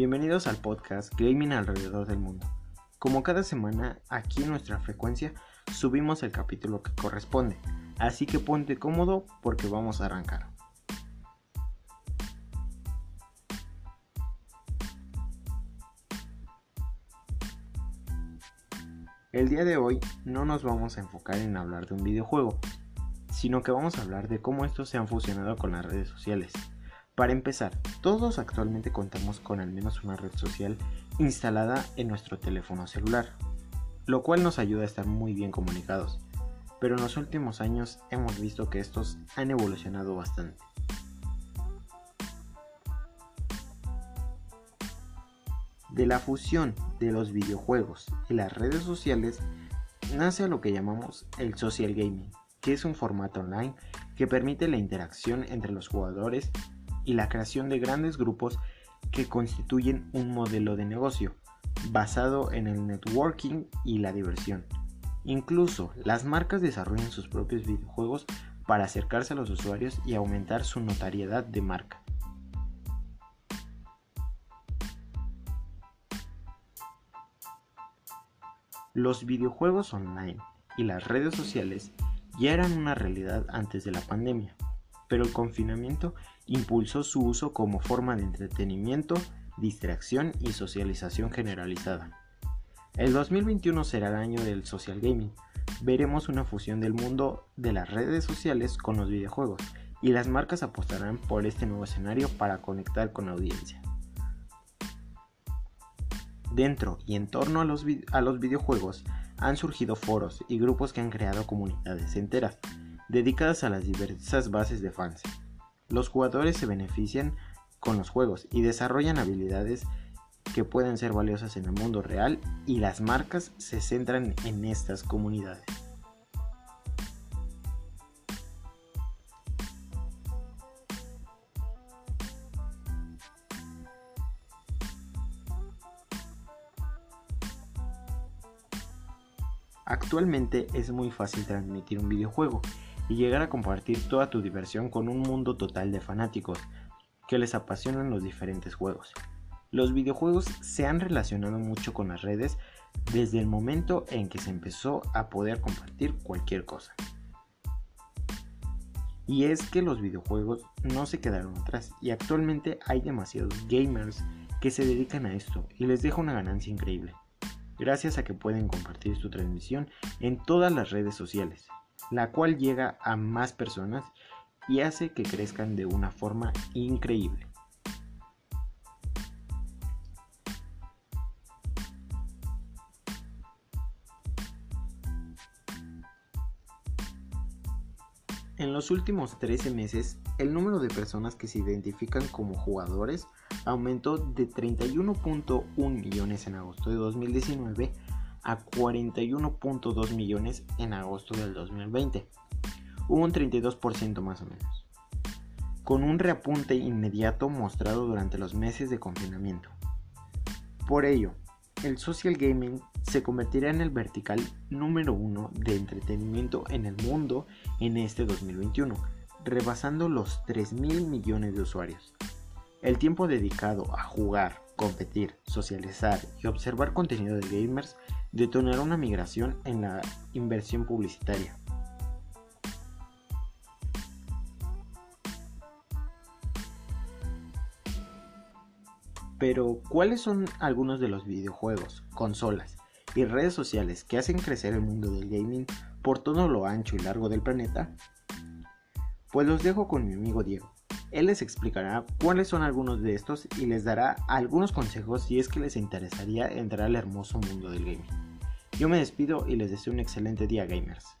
Bienvenidos al podcast Gaming alrededor del mundo. Como cada semana, aquí en nuestra frecuencia subimos el capítulo que corresponde, así que ponte cómodo porque vamos a arrancar. El día de hoy no nos vamos a enfocar en hablar de un videojuego, sino que vamos a hablar de cómo estos se han fusionado con las redes sociales. Para empezar, todos actualmente contamos con al menos una red social instalada en nuestro teléfono celular, lo cual nos ayuda a estar muy bien comunicados, pero en los últimos años hemos visto que estos han evolucionado bastante. De la fusión de los videojuegos y las redes sociales nace lo que llamamos el social gaming, que es un formato online que permite la interacción entre los jugadores y la creación de grandes grupos que constituyen un modelo de negocio basado en el networking y la diversión. Incluso las marcas desarrollan sus propios videojuegos para acercarse a los usuarios y aumentar su notariedad de marca. Los videojuegos online y las redes sociales ya eran una realidad antes de la pandemia, pero el confinamiento impulsó su uso como forma de entretenimiento, distracción y socialización generalizada. El 2021 será el año del social gaming. Veremos una fusión del mundo de las redes sociales con los videojuegos y las marcas apostarán por este nuevo escenario para conectar con la audiencia. Dentro y en torno a los, a los videojuegos han surgido foros y grupos que han creado comunidades enteras dedicadas a las diversas bases de fans. Los jugadores se benefician con los juegos y desarrollan habilidades que pueden ser valiosas en el mundo real y las marcas se centran en estas comunidades. Actualmente es muy fácil transmitir un videojuego y llegar a compartir toda tu diversión con un mundo total de fanáticos que les apasionan los diferentes juegos. Los videojuegos se han relacionado mucho con las redes desde el momento en que se empezó a poder compartir cualquier cosa. Y es que los videojuegos no se quedaron atrás y actualmente hay demasiados gamers que se dedican a esto y les deja una ganancia increíble gracias a que pueden compartir su transmisión en todas las redes sociales, la cual llega a más personas y hace que crezcan de una forma increíble. En los últimos 13 meses, el número de personas que se identifican como jugadores aumentó de 31.1 millones en agosto de 2019 a 41.2 millones en agosto del 2020, un 32% más o menos, con un reapunte inmediato mostrado durante los meses de confinamiento. Por ello, el social gaming se convertirá en el vertical número uno de entretenimiento en el mundo en este 2021, rebasando los 3 mil millones de usuarios. El tiempo dedicado a jugar, competir, socializar y observar contenido de gamers detonará una migración en la inversión publicitaria. Pero, ¿cuáles son algunos de los videojuegos, consolas y redes sociales que hacen crecer el mundo del gaming por todo lo ancho y largo del planeta? Pues los dejo con mi amigo Diego. Él les explicará cuáles son algunos de estos y les dará algunos consejos si es que les interesaría entrar al hermoso mundo del gaming. Yo me despido y les deseo un excelente día gamers.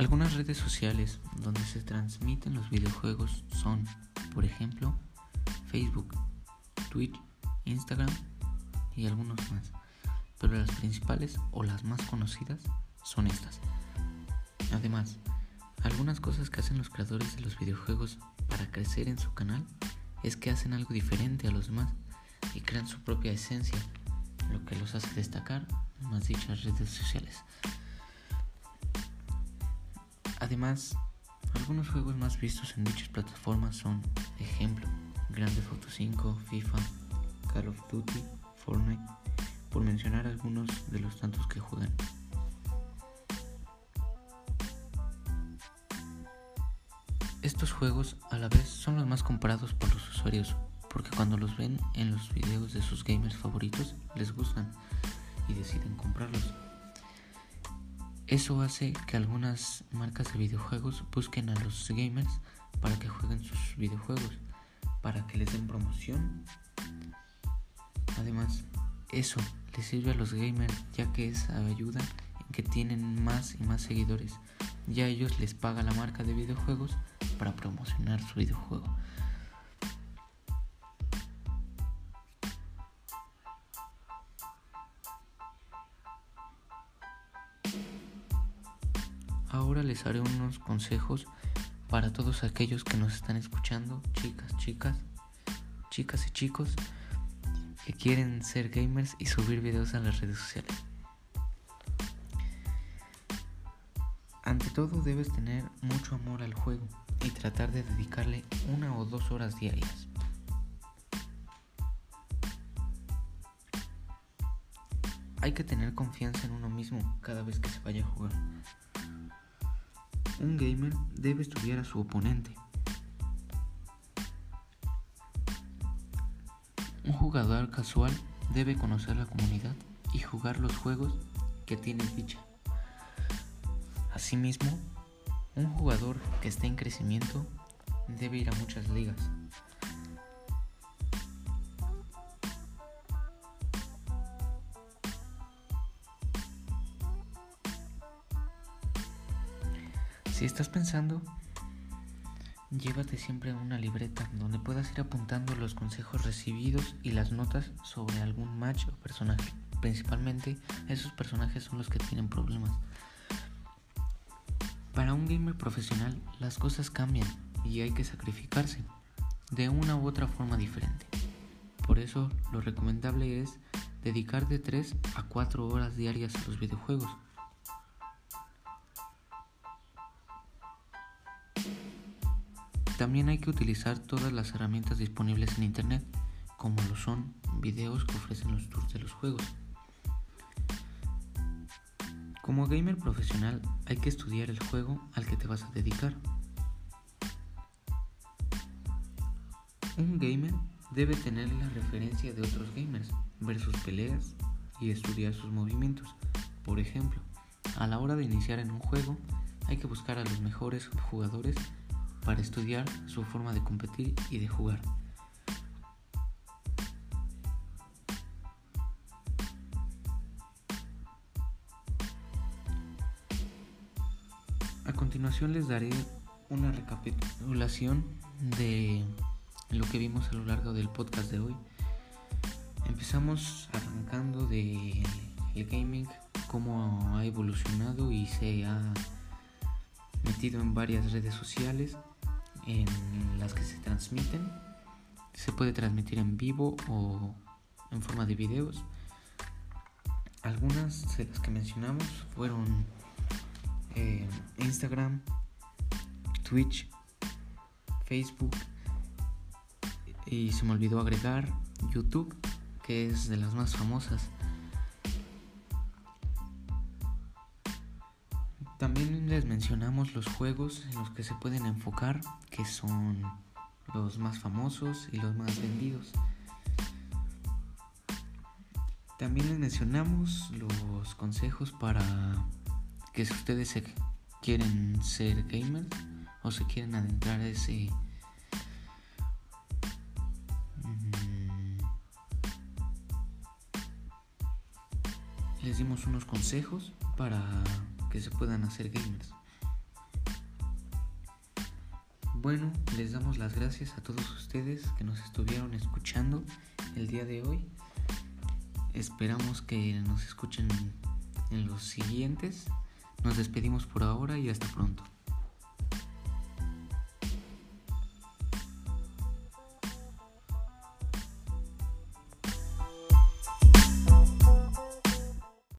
Algunas redes sociales donde se transmiten los videojuegos son, por ejemplo, Facebook, Twitch, Instagram y algunos más. Pero las principales o las más conocidas son estas. Además, Algunas cosas que hacen los creadores de los videojuegos para crecer en su canal es que hacen algo diferente a los demás y crean su propia esencia, lo que los hace destacar las dichas redes sociales. Además, algunos juegos más vistos en dichas plataformas son, ejemplo, Grand Theft Auto 5, FIFA, Call of Duty, Fortnite, por mencionar algunos de los tantos que juegan. Estos juegos a la vez son los más comparados por los usuarios porque cuando los ven en los videos de sus gamers favoritos les gustan y deciden comprarlos. Eso hace que algunas marcas de videojuegos busquen a los gamers para que jueguen sus videojuegos, para que les den promoción. Además, eso les sirve a los gamers ya que es ayuda en que tienen más y más seguidores. Ya ellos les paga la marca de videojuegos para promocionar su videojuego. Ahora les haré unos consejos para todos aquellos que nos están escuchando, chicas, chicas, chicas y chicos que quieren ser gamers y subir videos a las redes sociales. Ante todo debes tener mucho amor al juego y tratar de dedicarle una o dos horas diarias. Hay que tener confianza en uno mismo cada vez que se vaya a jugar. Un gamer debe estudiar a su oponente. Un jugador casual debe conocer la comunidad y jugar los juegos que tiene ficha. Asimismo, un jugador que esté en crecimiento debe ir a muchas ligas. Si estás pensando, llévate siempre una libreta donde puedas ir apuntando los consejos recibidos y las notas sobre algún match o personaje. Principalmente esos personajes son los que tienen problemas. Para un gamer profesional las cosas cambian y hay que sacrificarse de una u otra forma diferente. Por eso lo recomendable es dedicar de 3 a 4 horas diarias a los videojuegos También hay que utilizar todas las herramientas disponibles en Internet, como lo son videos que ofrecen los tours de los juegos. Como gamer profesional hay que estudiar el juego al que te vas a dedicar. Un gamer debe tener la referencia de otros gamers, ver sus peleas y estudiar sus movimientos. Por ejemplo, a la hora de iniciar en un juego hay que buscar a los mejores jugadores para estudiar su forma de competir y de jugar. A continuación les daré una recapitulación de lo que vimos a lo largo del podcast de hoy. Empezamos arrancando de el gaming, cómo ha evolucionado y se ha metido en varias redes sociales en las que se transmiten. Se puede transmitir en vivo o en forma de videos. Algunas de las que mencionamos fueron eh, Instagram, Twitch, Facebook y se me olvidó agregar YouTube, que es de las más famosas. También les mencionamos los juegos en los que se pueden enfocar, que son los más famosos y los más vendidos. También les mencionamos los consejos para que si ustedes quieren ser gamers o se quieren adentrar a ese mm, les dimos unos consejos para que se puedan hacer gamers. Bueno, les damos las gracias a todos ustedes que nos estuvieron escuchando el día de hoy. Esperamos que nos escuchen en los siguientes. Nos despedimos por ahora y hasta pronto.